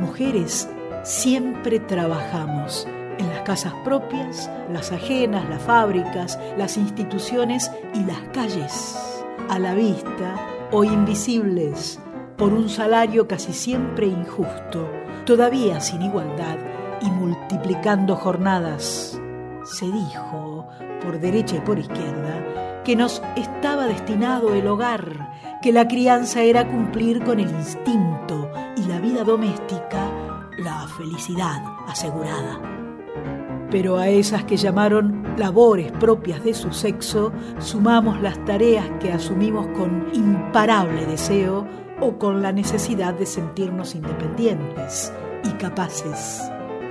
mujeres siempre trabajamos en las casas propias, las ajenas, las fábricas, las instituciones y las calles, a la vista o invisibles, por un salario casi siempre injusto, todavía sin igualdad y multiplicando jornadas. Se dijo, por derecha y por izquierda, que nos estaba destinado el hogar, que la crianza era cumplir con el instinto y la vida doméstica la felicidad asegurada. Pero a esas que llamaron labores propias de su sexo, sumamos las tareas que asumimos con imparable deseo o con la necesidad de sentirnos independientes y capaces.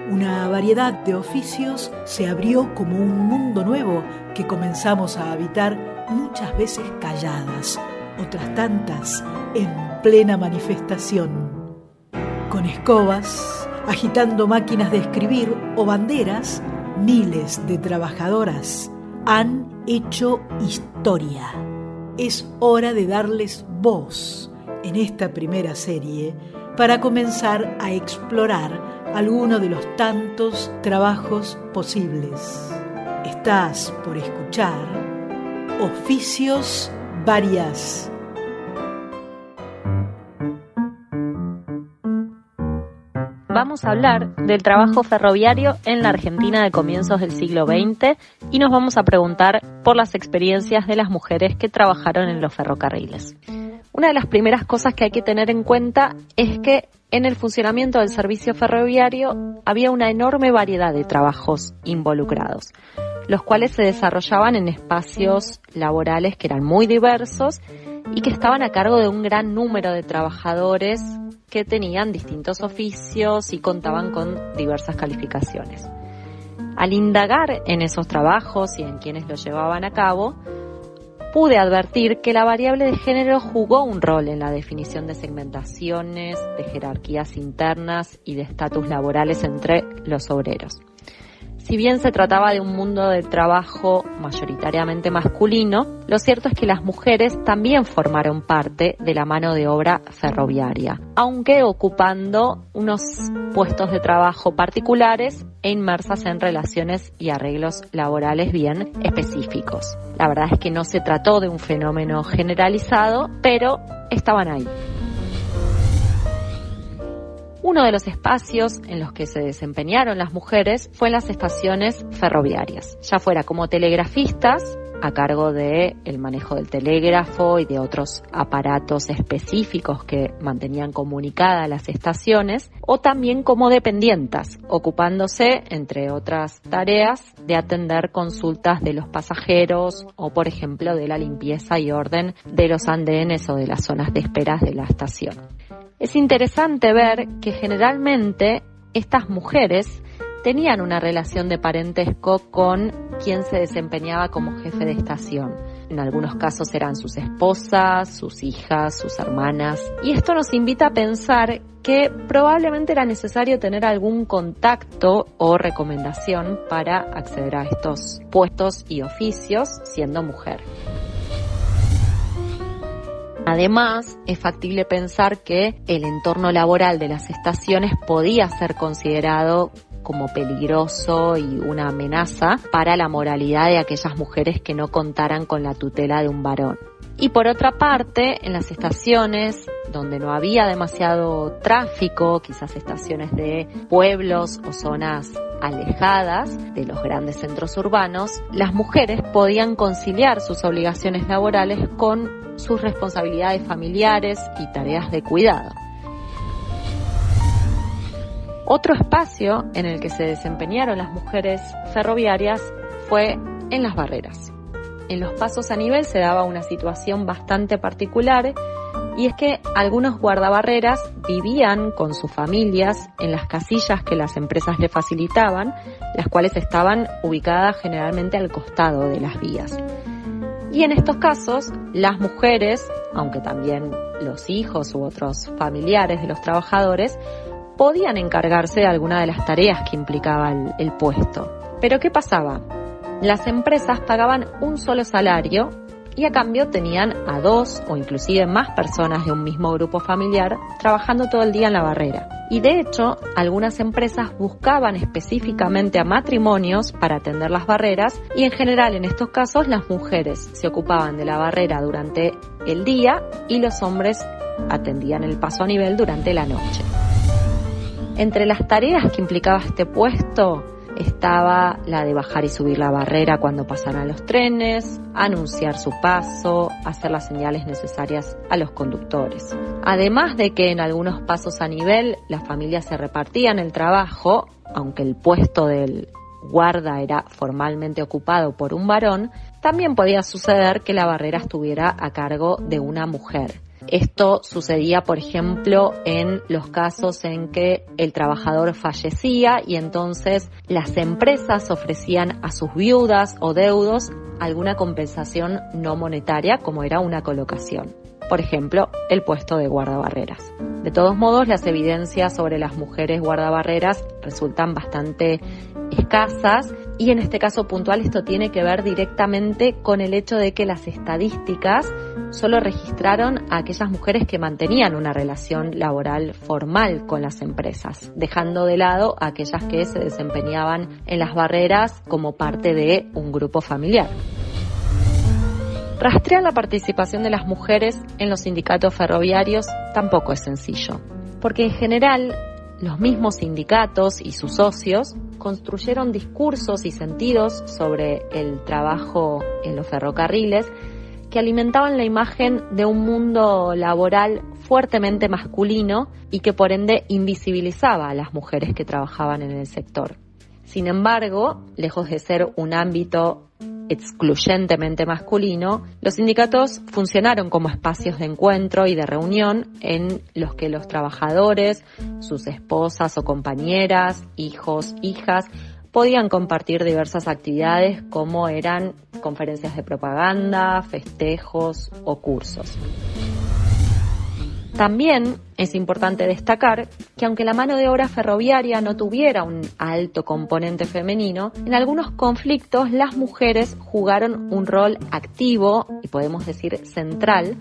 Una variedad de oficios se abrió como un mundo nuevo que comenzamos a habitar muchas veces calladas, otras tantas en plena manifestación. Con escobas, agitando máquinas de escribir o banderas, miles de trabajadoras han hecho historia. Es hora de darles voz en esta primera serie para comenzar a explorar alguno de los tantos trabajos posibles. Estás por escuchar Oficios Varias. Vamos a hablar del trabajo ferroviario en la Argentina de comienzos del siglo XX y nos vamos a preguntar por las experiencias de las mujeres que trabajaron en los ferrocarriles. Una de las primeras cosas que hay que tener en cuenta es que en el funcionamiento del servicio ferroviario había una enorme variedad de trabajos involucrados, los cuales se desarrollaban en espacios laborales que eran muy diversos y que estaban a cargo de un gran número de trabajadores que tenían distintos oficios y contaban con diversas calificaciones. Al indagar en esos trabajos y en quienes los llevaban a cabo, pude advertir que la variable de género jugó un rol en la definición de segmentaciones, de jerarquías internas y de estatus laborales entre los obreros. Si bien se trataba de un mundo de trabajo mayoritariamente masculino, lo cierto es que las mujeres también formaron parte de la mano de obra ferroviaria, aunque ocupando unos puestos de trabajo particulares e inmersas en relaciones y arreglos laborales bien específicos. La verdad es que no se trató de un fenómeno generalizado, pero estaban ahí. Uno de los espacios en los que se desempeñaron las mujeres fue en las estaciones ferroviarias, ya fuera como telegrafistas, a cargo de el manejo del telégrafo y de otros aparatos específicos que mantenían comunicadas las estaciones, o también como dependientas, ocupándose, entre otras tareas, de atender consultas de los pasajeros o, por ejemplo, de la limpieza y orden de los andenes o de las zonas de esperas de la estación. Es interesante ver que generalmente estas mujeres tenían una relación de parentesco con quien se desempeñaba como jefe de estación. En algunos casos eran sus esposas, sus hijas, sus hermanas. Y esto nos invita a pensar que probablemente era necesario tener algún contacto o recomendación para acceder a estos puestos y oficios siendo mujer. Además, es factible pensar que el entorno laboral de las estaciones podía ser considerado como peligroso y una amenaza para la moralidad de aquellas mujeres que no contaran con la tutela de un varón. Y por otra parte, en las estaciones donde no había demasiado tráfico, quizás estaciones de pueblos o zonas alejadas de los grandes centros urbanos, las mujeres podían conciliar sus obligaciones laborales con sus responsabilidades familiares y tareas de cuidado. Otro espacio en el que se desempeñaron las mujeres ferroviarias fue en las barreras. En los pasos a nivel se daba una situación bastante particular y es que algunos guardabarreras vivían con sus familias en las casillas que las empresas le facilitaban, las cuales estaban ubicadas generalmente al costado de las vías. Y en estos casos, las mujeres, aunque también los hijos u otros familiares de los trabajadores, podían encargarse de alguna de las tareas que implicaba el, puesto. Pero ¿qué pasaba? Las empresas pagaban un solo salario y a cambio tenían a dos o inclusive más personas de un mismo grupo familiar trabajando todo el día en la barrera. Y de hecho, algunas empresas buscaban específicamente a matrimonios para atender las barreras y en general en estos casos las mujeres se ocupaban de la barrera durante el día y los hombres atendían el paso a nivel durante la noche. Entre las tareas que implicaba este puesto estaba la de bajar y subir la barrera cuando pasaran los trenes, anunciar su paso, hacer las señales necesarias a los conductores. Además de que en algunos pasos a nivel las familias se repartían el trabajo, aunque el puesto del guarda era formalmente ocupado por un varón, también podía suceder que la barrera estuviera a cargo de una mujer. Esto sucedía, por ejemplo, en los casos en que el trabajador fallecía y entonces las empresas ofrecían a sus viudas o deudos alguna compensación no monetaria como era una colocación. Por ejemplo, el puesto de guardabarreras. De todos modos, las evidencias sobre las mujeres guardabarreras resultan bastante escasas y en este caso puntual esto tiene que ver directamente con el hecho de que las estadísticas solo registraron a aquellas mujeres que mantenían una relación laboral formal con las empresas, dejando de lado a aquellas que se desempeñaban en las barreras como parte de un grupo familiar. Rastrear la participación de las mujeres en los sindicatos ferroviarios tampoco es sencillo, porque en general los mismos sindicatos y sus socios construyeron discursos y sentidos sobre el trabajo en los ferrocarriles que alimentaban la imagen de un mundo laboral fuertemente masculino y que por ende invisibilizaba a las mujeres que trabajaban en el sector. Sin embargo, lejos de ser un ámbito excluyentemente masculino, los sindicatos funcionaron como espacios de encuentro y de reunión en los que los trabajadores, sus esposas o compañeras, hijos, hijas, podían compartir diversas actividades como eran conferencias de propaganda, festejos o cursos. También es importante destacar que aunque la mano de obra ferroviaria no tuviera un alto componente femenino, en algunos conflictos las mujeres jugaron un rol activo y podemos decir central,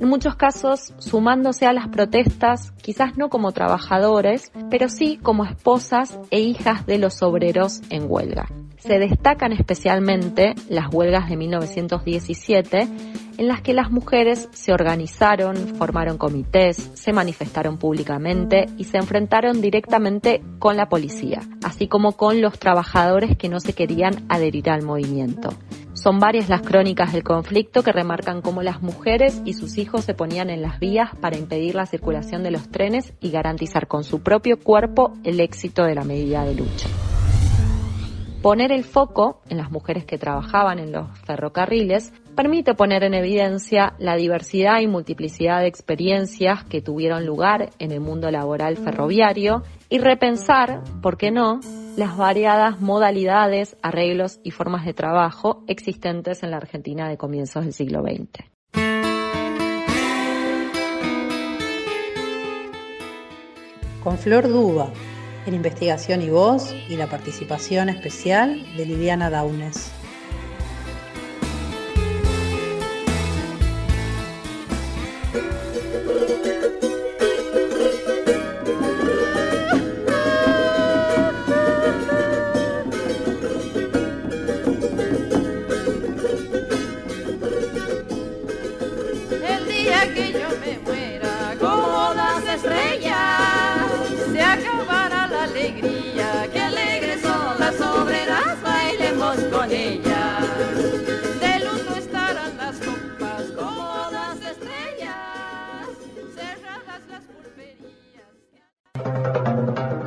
en muchos casos sumándose a las protestas, quizás no como trabajadores, pero sí como esposas e hijas de los obreros en huelga. Se destacan especialmente las huelgas de 1917, en las que las mujeres se organizaron, formaron comités, se manifestaron públicamente y se enfrentaron directamente con la policía, así como con los trabajadores que no se querían adherir al movimiento. Son varias las crónicas del conflicto que remarcan cómo las mujeres y sus hijos se ponían en las vías para impedir la circulación de los trenes y garantizar con su propio cuerpo el éxito de la medida de lucha. Poner el foco en las mujeres que trabajaban en los ferrocarriles permite poner en evidencia la diversidad y multiplicidad de experiencias que tuvieron lugar en el mundo laboral ferroviario y repensar, ¿por qué no?, las variadas modalidades, arreglos y formas de trabajo existentes en la Argentina de comienzos del siglo XX. Con Flor Duba, en investigación y voz y la participación especial de Liliana Daunes.